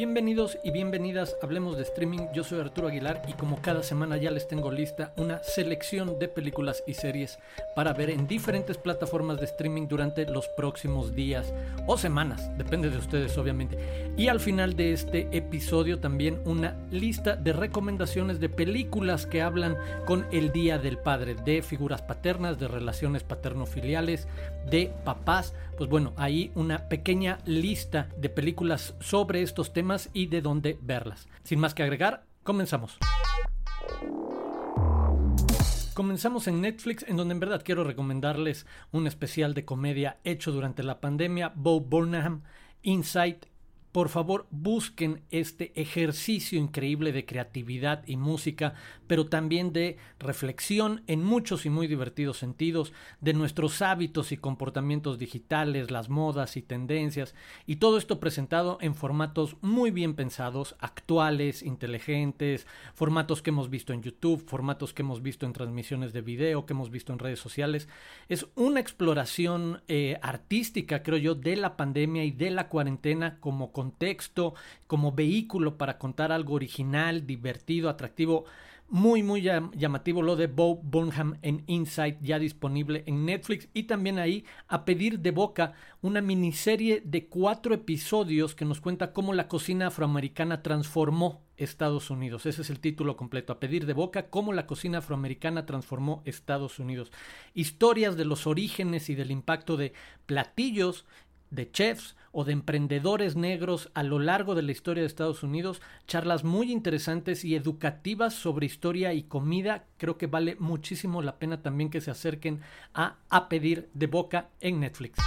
Bienvenidos y bienvenidas, hablemos de streaming, yo soy Arturo Aguilar y como cada semana ya les tengo lista una selección de películas y series para ver en diferentes plataformas de streaming durante los próximos días o semanas, depende de ustedes obviamente. Y al final de este episodio también una lista de recomendaciones de películas que hablan con el Día del Padre, de figuras paternas, de relaciones paterno-filiales, de papás, pues bueno, ahí una pequeña lista de películas sobre estos temas y de dónde verlas. Sin más que agregar, comenzamos. Comenzamos en Netflix, en donde en verdad quiero recomendarles un especial de comedia hecho durante la pandemia, Bo Burnham, Insight por favor busquen este ejercicio increíble de creatividad y música, pero también de reflexión en muchos y muy divertidos sentidos de nuestros hábitos y comportamientos digitales, las modas y tendencias, y todo esto presentado en formatos muy bien pensados, actuales, inteligentes, formatos que hemos visto en YouTube, formatos que hemos visto en transmisiones de video, que hemos visto en redes sociales. Es una exploración eh, artística, creo yo, de la pandemia y de la cuarentena como contexto, como vehículo para contar algo original, divertido, atractivo. Muy, muy llamativo lo de Bo Burnham en Insight, ya disponible en Netflix. Y también ahí, a pedir de boca, una miniserie de cuatro episodios que nos cuenta cómo la cocina afroamericana transformó Estados Unidos. Ese es el título completo. A pedir de boca, cómo la cocina afroamericana transformó Estados Unidos. Historias de los orígenes y del impacto de platillos de chefs o de emprendedores negros a lo largo de la historia de Estados Unidos, charlas muy interesantes y educativas sobre historia y comida. Creo que vale muchísimo la pena también que se acerquen a A Pedir de Boca en Netflix.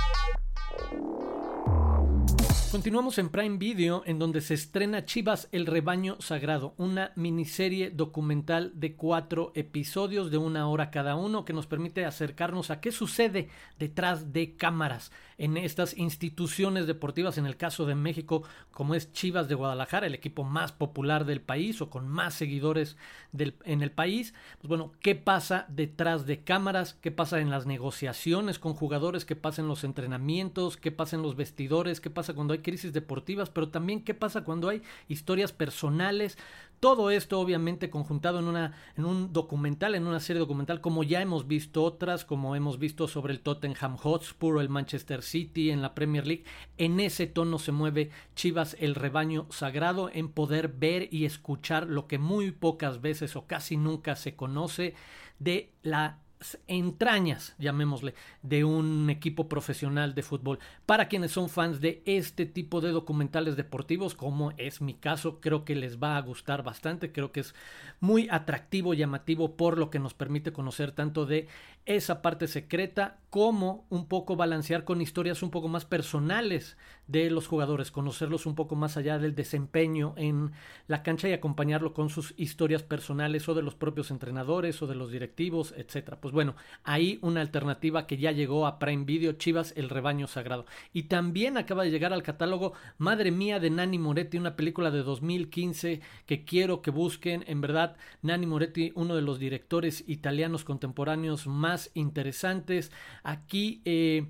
Continuamos en Prime Video, en donde se estrena Chivas el Rebaño Sagrado, una miniserie documental de cuatro episodios de una hora cada uno que nos permite acercarnos a qué sucede detrás de cámaras en estas instituciones deportivas, en el caso de México, como es Chivas de Guadalajara, el equipo más popular del país o con más seguidores del, en el país. Pues bueno, ¿qué pasa detrás de cámaras? ¿Qué pasa en las negociaciones con jugadores? ¿Qué pasa en los entrenamientos? ¿Qué pasa en los vestidores? ¿Qué pasa cuando hay crisis deportivas, pero también qué pasa cuando hay historias personales. Todo esto obviamente conjuntado en, una, en un documental, en una serie documental, como ya hemos visto otras, como hemos visto sobre el Tottenham Hotspur o el Manchester City en la Premier League. En ese tono se mueve Chivas el rebaño sagrado en poder ver y escuchar lo que muy pocas veces o casi nunca se conoce de la entrañas, llamémosle, de un equipo profesional de fútbol. Para quienes son fans de este tipo de documentales deportivos, como es mi caso, creo que les va a gustar bastante, creo que es muy atractivo, llamativo por lo que nos permite conocer tanto de esa parte secreta como un poco balancear con historias un poco más personales de los jugadores, conocerlos un poco más allá del desempeño en la cancha y acompañarlo con sus historias personales o de los propios entrenadores o de los directivos, etcétera. Pues bueno, ahí una alternativa que ya llegó a Prime Video, Chivas, el rebaño sagrado. Y también acaba de llegar al catálogo Madre mía de Nani Moretti, una película de 2015 que quiero que busquen. En verdad, Nani Moretti, uno de los directores italianos contemporáneos más interesantes. Aquí, eh,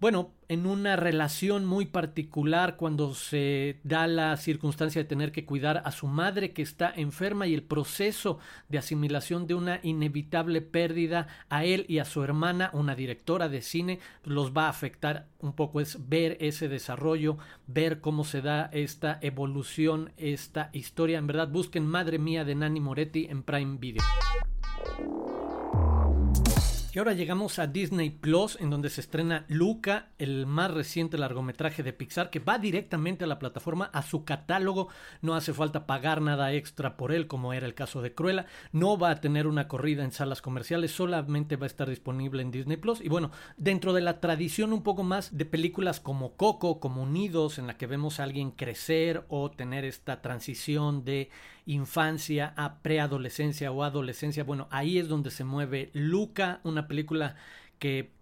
bueno, en una relación muy particular cuando se da la circunstancia de tener que cuidar a su madre que está enferma y el proceso de asimilación de una inevitable pérdida a él y a su hermana, una directora de cine, los va a afectar un poco. Es ver ese desarrollo, ver cómo se da esta evolución, esta historia. En verdad, busquen Madre Mía de Nani Moretti en Prime Video. Y ahora llegamos a Disney Plus, en donde se estrena Luca, el más reciente largometraje de Pixar, que va directamente a la plataforma, a su catálogo. No hace falta pagar nada extra por él, como era el caso de Cruella. No va a tener una corrida en salas comerciales, solamente va a estar disponible en Disney Plus. Y bueno, dentro de la tradición un poco más de películas como Coco, como Unidos, en la que vemos a alguien crecer o tener esta transición de infancia a preadolescencia o adolescencia. Bueno, ahí es donde se mueve Luca, una película que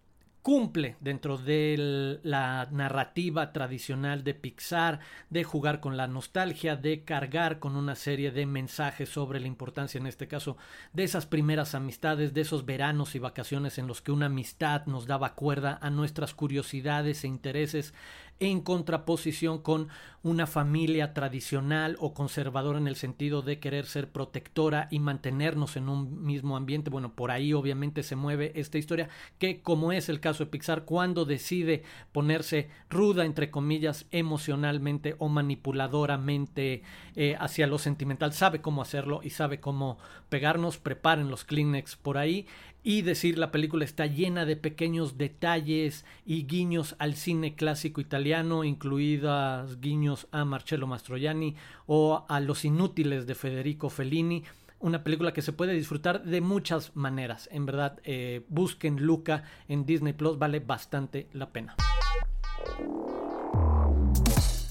cumple dentro de la narrativa tradicional de Pixar, de jugar con la nostalgia, de cargar con una serie de mensajes sobre la importancia, en este caso, de esas primeras amistades, de esos veranos y vacaciones en los que una amistad nos daba cuerda a nuestras curiosidades e intereses en contraposición con una familia tradicional o conservadora en el sentido de querer ser protectora y mantenernos en un mismo ambiente. Bueno, por ahí obviamente se mueve esta historia que como es el caso de Pixar, cuando decide ponerse ruda, entre comillas, emocionalmente o manipuladoramente eh, hacia lo sentimental, sabe cómo hacerlo y sabe cómo pegarnos, preparen los Kleenex por ahí y decir la película está llena de pequeños detalles y guiños al cine clásico italiano, incluidas guiños a Marcello Mastroianni o a Los Inútiles de Federico Fellini. Una película que se puede disfrutar de muchas maneras. En verdad, eh, busquen Luca en Disney Plus, vale bastante la pena.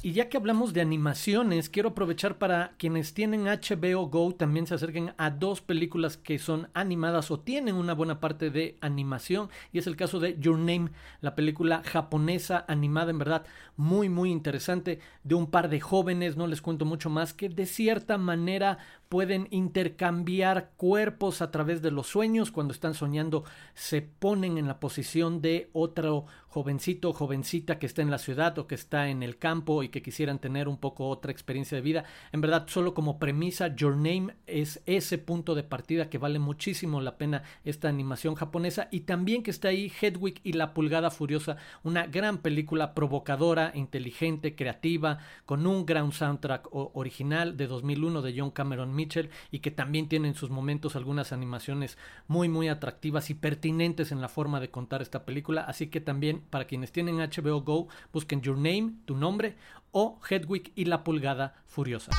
Y ya que hablamos de animaciones, quiero aprovechar para quienes tienen HBO Go también se acerquen a dos películas que son animadas o tienen una buena parte de animación. Y es el caso de Your Name, la película japonesa animada, en verdad, muy, muy interesante, de un par de jóvenes, no les cuento mucho más, que de cierta manera pueden intercambiar cuerpos a través de los sueños. Cuando están soñando, se ponen en la posición de otro jovencito o jovencita que está en la ciudad o que está en el campo y que quisieran tener un poco otra experiencia de vida. En verdad, solo como premisa, Your Name es ese punto de partida que vale muchísimo la pena esta animación japonesa y también que está ahí Hedwig y la pulgada furiosa, una gran película provocadora, inteligente, creativa, con un gran soundtrack original de 2001 de John Cameron Mitchell y que también tiene en sus momentos algunas animaciones muy muy atractivas y pertinentes en la forma de contar esta película, así que también para quienes tienen HBO Go, busquen Your Name, tu nombre, o Hedwig y la pulgada furiosa.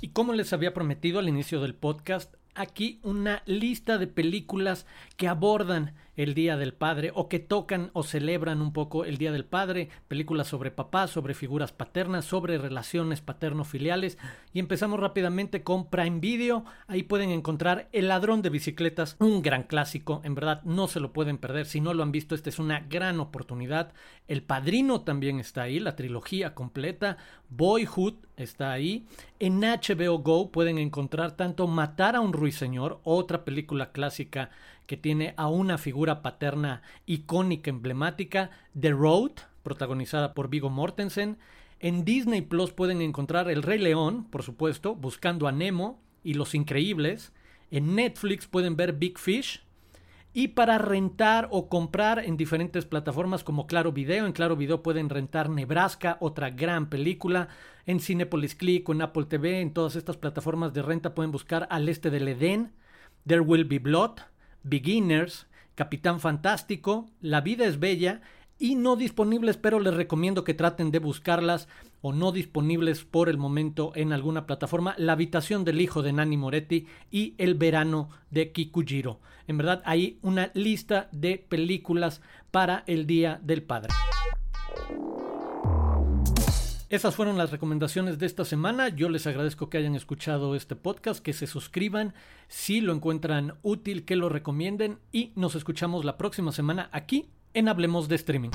Y como les había prometido al inicio del podcast, aquí una lista de películas que abordan el Día del Padre o que tocan o celebran un poco el Día del Padre, películas sobre papás, sobre figuras paternas, sobre relaciones paterno-filiales. Y empezamos rápidamente con Prime Video. Ahí pueden encontrar El ladrón de bicicletas, un gran clásico. En verdad no se lo pueden perder. Si no lo han visto, esta es una gran oportunidad. El Padrino también está ahí, la trilogía completa. Boyhood está ahí. En HBO Go pueden encontrar tanto Matar a un ruiseñor, otra película clásica que tiene a una figura paterna icónica, emblemática, The Road, protagonizada por Vigo Mortensen. En Disney Plus pueden encontrar El Rey León, por supuesto, Buscando a Nemo y Los Increíbles. En Netflix pueden ver Big Fish. Y para rentar o comprar en diferentes plataformas como Claro Video, en Claro Video pueden rentar Nebraska, otra gran película. En Cinepolis Click en Apple TV, en todas estas plataformas de renta pueden buscar Al Este del Edén, There Will Be Blood, Beginners, Capitán Fantástico, La vida es bella y no disponibles, pero les recomiendo que traten de buscarlas o no disponibles por el momento en alguna plataforma, La habitación del hijo de Nani Moretti y El verano de Kikujiro. En verdad hay una lista de películas para el Día del Padre. Esas fueron las recomendaciones de esta semana. Yo les agradezco que hayan escuchado este podcast, que se suscriban si lo encuentran útil, que lo recomienden y nos escuchamos la próxima semana aquí en Hablemos de Streaming.